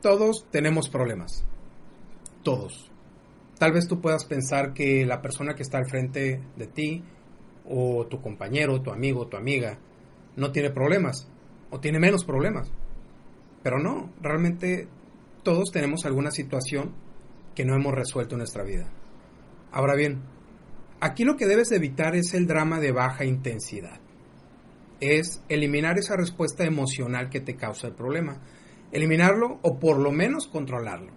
Todos tenemos problemas. Todos. Tal vez tú puedas pensar que la persona que está al frente de ti, o tu compañero, tu amigo, tu amiga, no tiene problemas, o tiene menos problemas. Pero no, realmente todos tenemos alguna situación que no hemos resuelto en nuestra vida. Ahora bien, aquí lo que debes evitar es el drama de baja intensidad. Es eliminar esa respuesta emocional que te causa el problema eliminarlo o por lo menos controlarlo.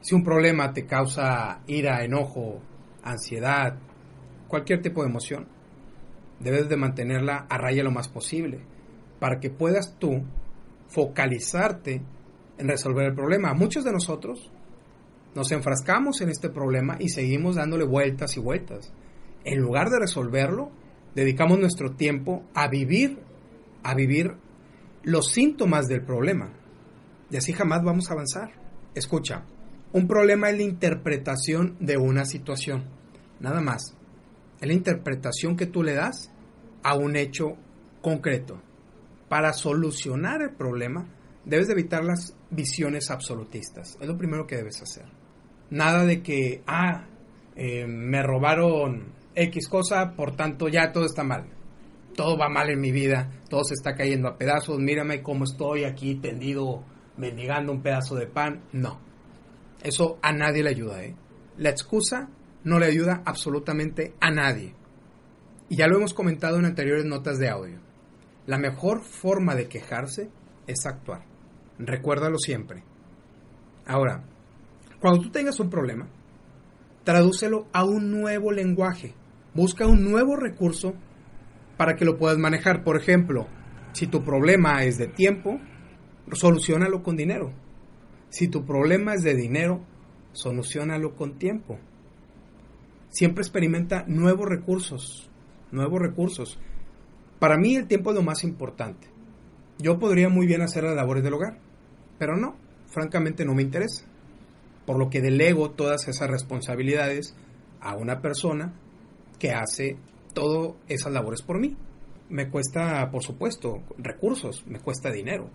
Si un problema te causa ira, enojo, ansiedad, cualquier tipo de emoción, debes de mantenerla a raya lo más posible para que puedas tú focalizarte en resolver el problema. Muchos de nosotros nos enfrascamos en este problema y seguimos dándole vueltas y vueltas. En lugar de resolverlo, dedicamos nuestro tiempo a vivir, a vivir los síntomas del problema. Y así jamás vamos a avanzar. Escucha, un problema es la interpretación de una situación. Nada más. Es la interpretación que tú le das a un hecho concreto. Para solucionar el problema, debes de evitar las visiones absolutistas. Es lo primero que debes hacer. Nada de que, ah, eh, me robaron X cosa, por tanto ya todo está mal todo va mal en mi vida, todo se está cayendo a pedazos, mírame cómo estoy aquí tendido mendigando un pedazo de pan. No, eso a nadie le ayuda. ¿eh? La excusa no le ayuda absolutamente a nadie. Y ya lo hemos comentado en anteriores notas de audio. La mejor forma de quejarse es actuar. Recuérdalo siempre. Ahora, cuando tú tengas un problema, tradúcelo a un nuevo lenguaje. Busca un nuevo recurso para que lo puedas manejar. Por ejemplo, si tu problema es de tiempo, solucionalo con dinero. Si tu problema es de dinero, solucionalo con tiempo. Siempre experimenta nuevos recursos, nuevos recursos. Para mí el tiempo es lo más importante. Yo podría muy bien hacer las labores del hogar, pero no, francamente no me interesa. Por lo que delego todas esas responsabilidades a una persona que hace todas esas labores por mí. Me cuesta, por supuesto, recursos, me cuesta dinero.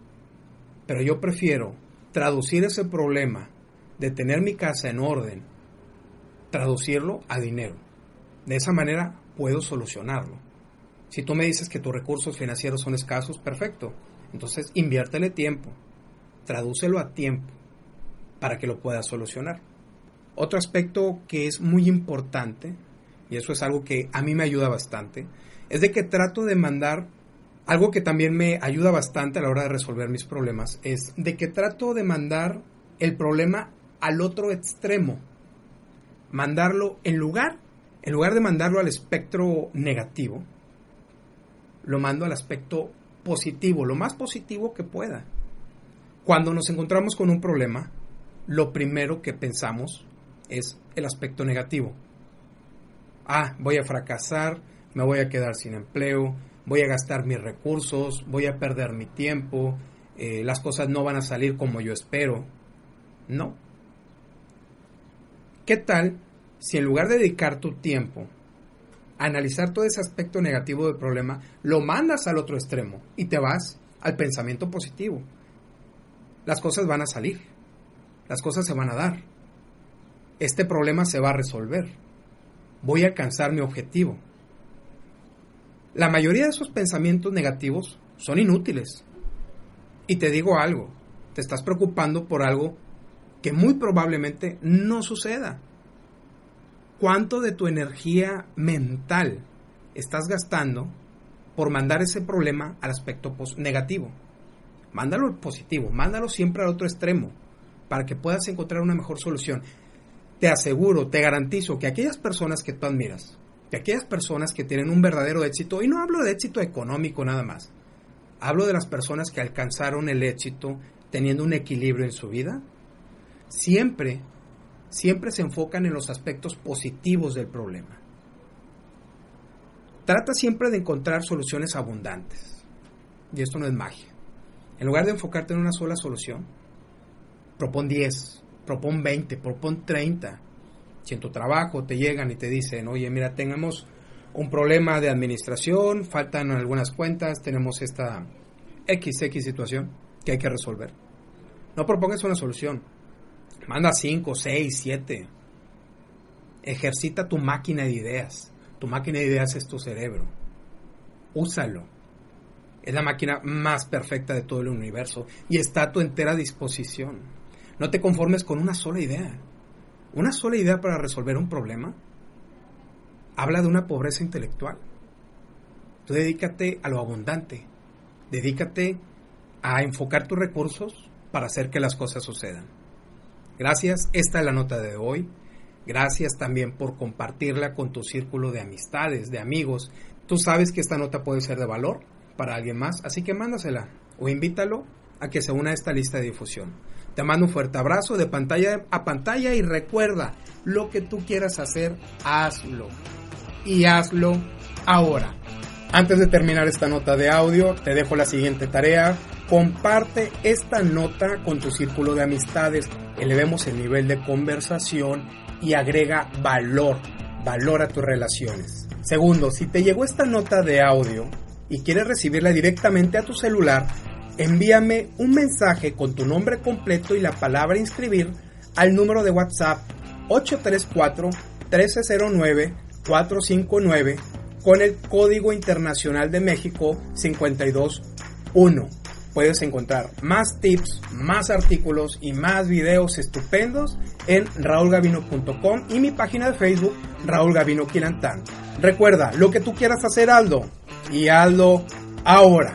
Pero yo prefiero traducir ese problema de tener mi casa en orden, traducirlo a dinero. De esa manera puedo solucionarlo. Si tú me dices que tus recursos financieros son escasos, perfecto. Entonces inviértele tiempo, tradúcelo a tiempo para que lo puedas solucionar. Otro aspecto que es muy importante y eso es algo que a mí me ayuda bastante, es de que trato de mandar, algo que también me ayuda bastante a la hora de resolver mis problemas, es de que trato de mandar el problema al otro extremo, mandarlo en lugar, en lugar de mandarlo al espectro negativo, lo mando al aspecto positivo, lo más positivo que pueda. Cuando nos encontramos con un problema, lo primero que pensamos es el aspecto negativo ah, voy a fracasar, me voy a quedar sin empleo, voy a gastar mis recursos, voy a perder mi tiempo, eh, las cosas no van a salir como yo espero. No. ¿Qué tal si en lugar de dedicar tu tiempo a analizar todo ese aspecto negativo del problema, lo mandas al otro extremo y te vas al pensamiento positivo? Las cosas van a salir, las cosas se van a dar, este problema se va a resolver voy a alcanzar mi objetivo. La mayoría de esos pensamientos negativos son inútiles. Y te digo algo, te estás preocupando por algo que muy probablemente no suceda. ¿Cuánto de tu energía mental estás gastando por mandar ese problema al aspecto negativo? Mándalo positivo, mándalo siempre al otro extremo para que puedas encontrar una mejor solución te aseguro, te garantizo que aquellas personas que tú admiras, que aquellas personas que tienen un verdadero éxito, y no hablo de éxito económico nada más, hablo de las personas que alcanzaron el éxito teniendo un equilibrio en su vida, siempre, siempre se enfocan en los aspectos positivos del problema. Trata siempre de encontrar soluciones abundantes. Y esto no es magia. En lugar de enfocarte en una sola solución, propon 10, propon 20, propon 30. Si en tu trabajo te llegan y te dicen, oye, mira, tenemos un problema de administración, faltan algunas cuentas, tenemos esta XX situación que hay que resolver. No propongas una solución. Manda 5, 6, 7. Ejercita tu máquina de ideas. Tu máquina de ideas es tu cerebro. Úsalo. Es la máquina más perfecta de todo el universo y está a tu entera disposición. No te conformes con una sola idea. Una sola idea para resolver un problema habla de una pobreza intelectual. Tú dedícate a lo abundante. Dedícate a enfocar tus recursos para hacer que las cosas sucedan. Gracias, esta es la nota de hoy. Gracias también por compartirla con tu círculo de amistades, de amigos. Tú sabes que esta nota puede ser de valor para alguien más, así que mándasela o invítalo a que se una a esta lista de difusión. Te mando un fuerte abrazo de pantalla a pantalla y recuerda, lo que tú quieras hacer, hazlo. Y hazlo ahora. Antes de terminar esta nota de audio, te dejo la siguiente tarea. Comparte esta nota con tu círculo de amistades. Elevemos el nivel de conversación y agrega valor, valor a tus relaciones. Segundo, si te llegó esta nota de audio y quieres recibirla directamente a tu celular, envíame un mensaje con tu nombre completo y la palabra inscribir al número de WhatsApp 834 1309 459 con el Código Internacional de México 521. Puedes encontrar más tips, más artículos y más videos estupendos en raulgavino.com y mi página de Facebook Raúl Gavino Quilantán. Recuerda, lo que tú quieras hacer, Aldo, y Aldo ahora.